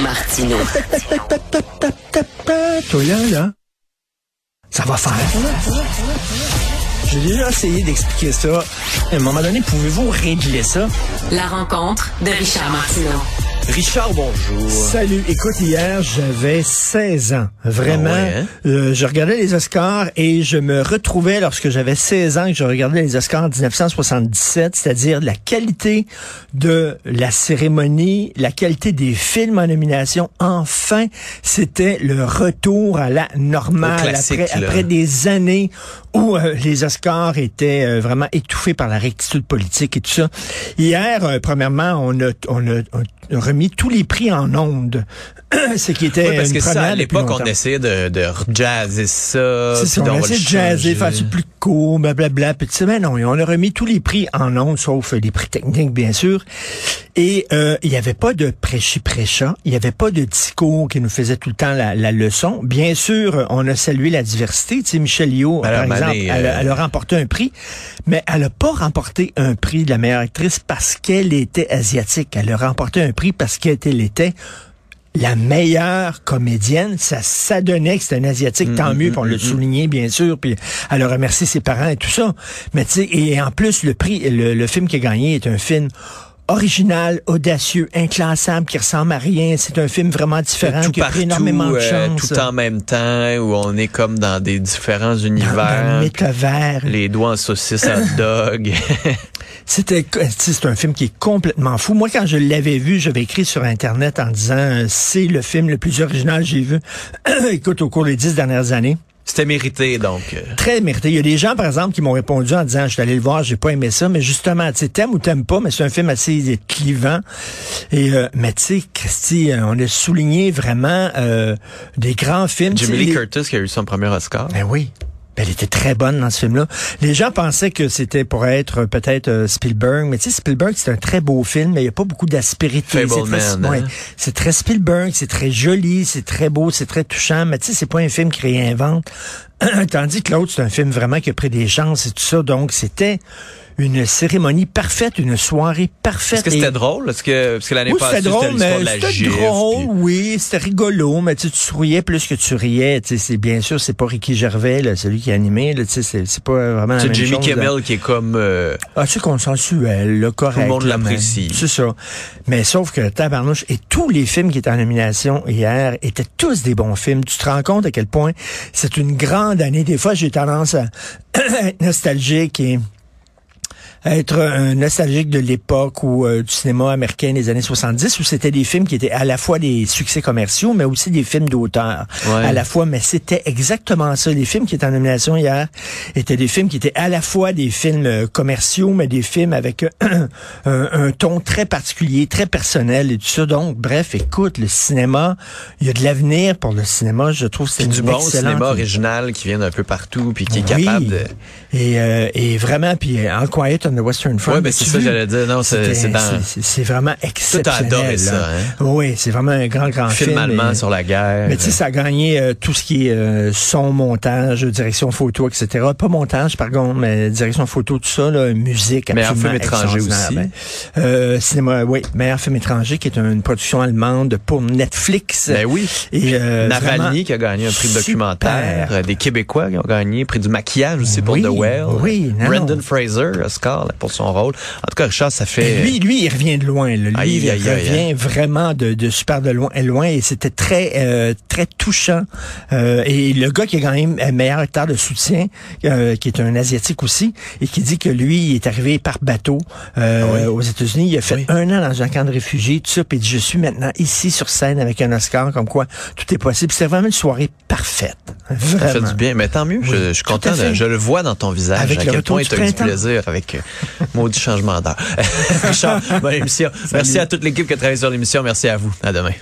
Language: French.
Martino. Toi là, là, ça va faire. J'ai déjà essayé d'expliquer ça. À un moment donné, pouvez-vous régler ça? La rencontre de Richard Martineau. Richard, bonjour. Salut. Écoute, hier, j'avais 16 ans. Vraiment. Ah ouais, hein? Euh, je regardais les Oscars et je me retrouvais lorsque j'avais 16 ans que je regardais les Oscars en 1977, c'est-à-dire la qualité de la cérémonie, la qualité des films en nomination. Enfin, c'était le retour à la normale après, après des années où euh, les Oscars étaient euh, vraiment étouffés par la rectitude politique et tout ça. Hier, euh, premièrement, on a, on a, on a remis tous les prix en ondes. Ce qui était Oui, parce une que ça, à l'époque, on essayait de, de jazzer ça. C'est ça, on le de jazzer, faire plus blablabla. Ben non, on a remis tous les prix en ondes, sauf les prix techniques, bien sûr. Et euh, il n'y avait pas de prêchi-prêcha, il n'y avait pas de discours qui nous faisait tout le temps la, la leçon. Bien sûr, on a salué la diversité. Tu sais, Michelle Yeoh, par Madame exemple, elle, a- euh, elle a remporté un prix, mais elle n'a pas remporté un prix de la meilleure actrice parce qu'elle était asiatique. Elle a remporté un prix parce qu'elle était la meilleure comédienne, ça s'adonnait que c'était un asiatique, Mm, tant mieux, puis on l'a souligné bien sûr, puis elle a remercié ses parents et tout ça. Mais tu sais, et en plus le prix, le, le film qui a gagné est un film original, audacieux, inclassable, qui ressemble à rien. C'est un film vraiment différent, tout qui a pris partout, énormément de euh, chance. tout en même temps, où on est comme dans des différents dans, dans univers. métavers. les doigts en saucisse hot dog. C'était, c'est un film qui est complètement fou. Moi, quand je l'avais vu, j'avais écrit sur Internet en disant, euh, c'est le film le plus original que j'ai vu. Écoute, au cours des dix dernières années. C'était mérité, donc. euh. Très mérité. Il y a des gens, par exemple, qui m'ont répondu en disant, je suis allé le voir, j'ai pas aimé ça, mais justement, tu sais, t'aimes ou t'aimes pas, mais c'est un film assez clivant. Et, euh, mais tu sais, Christy, euh, on a souligné vraiment euh, des grands films. Jamie Lee les- Curtis qui a eu son premier Oscar. Ben oui. Elle était très bonne dans ce film-là. Les gens pensaient que c'était pour être euh, peut-être euh, Spielberg, mais tu sais, Spielberg, c'est un très beau film, mais il n'y a pas beaucoup d'aspérité. C'est très, ouais, hein? c'est très Spielberg, c'est très joli, c'est très beau, c'est très touchant, mais tu sais, c'est pas un film qui réinvente. Tandis que l'autre, c'est un film vraiment qui a pris des chances et tout ça. Donc, c'était une cérémonie parfaite, une soirée parfaite. Est-ce que Et- c'était drôle? Est-ce que, parce que l'année oui, passée, c'était drôle, mais c'était drôle, puis- oui, c'était rigolo, mais tu tu souriais plus que tu riais. Tu sais, c'est bien sûr, c'est pas Ricky Gervais, là, celui qui a animé, là, tu sais, c'est c'est pas vraiment la C'est même Jimmy chose, là. Kimmel qui est comme... euh, Ah, c'est consensuel, le correct. Tout le monde l'apprécie. C'est ça. Mais sauf que Tabarnouche et tous les films qui étaient en nomination hier étaient tous des bons films. Tu te rends compte à quel point c'est une grande année. Des fois, j'ai tendance à être nostalgique et être un nostalgique de l'époque ou euh, du cinéma américain des années 70 où c'était des films qui étaient à la fois des succès commerciaux mais aussi des films d'auteur Ouais. à la fois mais c'était exactement ça les films qui étaient en nomination hier étaient des films qui étaient à la fois des films euh, commerciaux mais des films avec euh, un, un ton très particulier très personnel et tout ça donc bref écoute le cinéma il y a de l'avenir pour le cinéma je trouve c'est du bon cinéma original qui vient d'un peu partout puis qui est Oui. capable de... et, euh, et vraiment puis euh, Quiet on the Western Front Ouais, ben, as-tu c'est ça que j'allais dire. Non, c'est dans c'est- vraiment exceptionnel. adoré ça, hein? Oui, c'est vraiment un grand, grand film film. allemand et- sur la guerre. Mais tu sais, ça a gagné euh, tout ce qui est euh, son, montage, direction photo, etc. Pas montage, par contre, mais direction photo, tout ça, là, musique, Meilleur absolument film étranger aussi. Ben, euh, cinéma, oui, meilleur film étranger, qui est une production allemande pour Netflix. Ben oui. Et, euh, Navalny qui a gagné un prix de documentaire, euh, des Québécois qui ont gagné prix du maquillage aussi pour Oui, The Well. oui, non, Brendan non. Fraser, Oscar là, pour son rôle. En tout cas, Richard, ça fait Et lui, lui, il revient de loin. Là. Lui, Aïe, il aïe, aïe, revient vraiment de, de super de loin, loin et c'était très, euh, très touchant. Euh, et le gars qui a gagné euh, meilleur acteur de soutien, euh, qui est un asiatique aussi, et qui dit que lui, il est arrivé par bateau euh, Ah oui. aux États-unis. Il a fait Oui. un an dans un camp de réfugiés, tout ça, puis il dit, je suis maintenant ici sur scène avec un Oscar, comme quoi tout est possible. C'est vraiment une soirée parfaite. ça fait Vraiment. du bien. Mais tant mieux, je, je suis content. de- je le vois dans ton visage. Avec à le quel point tu as eu du plaisir avec euh, maudit changement d'heure. Richard, bonne émission. Merci à toute l'équipe qui a travaillé sur l'émission. Merci à vous. À demain.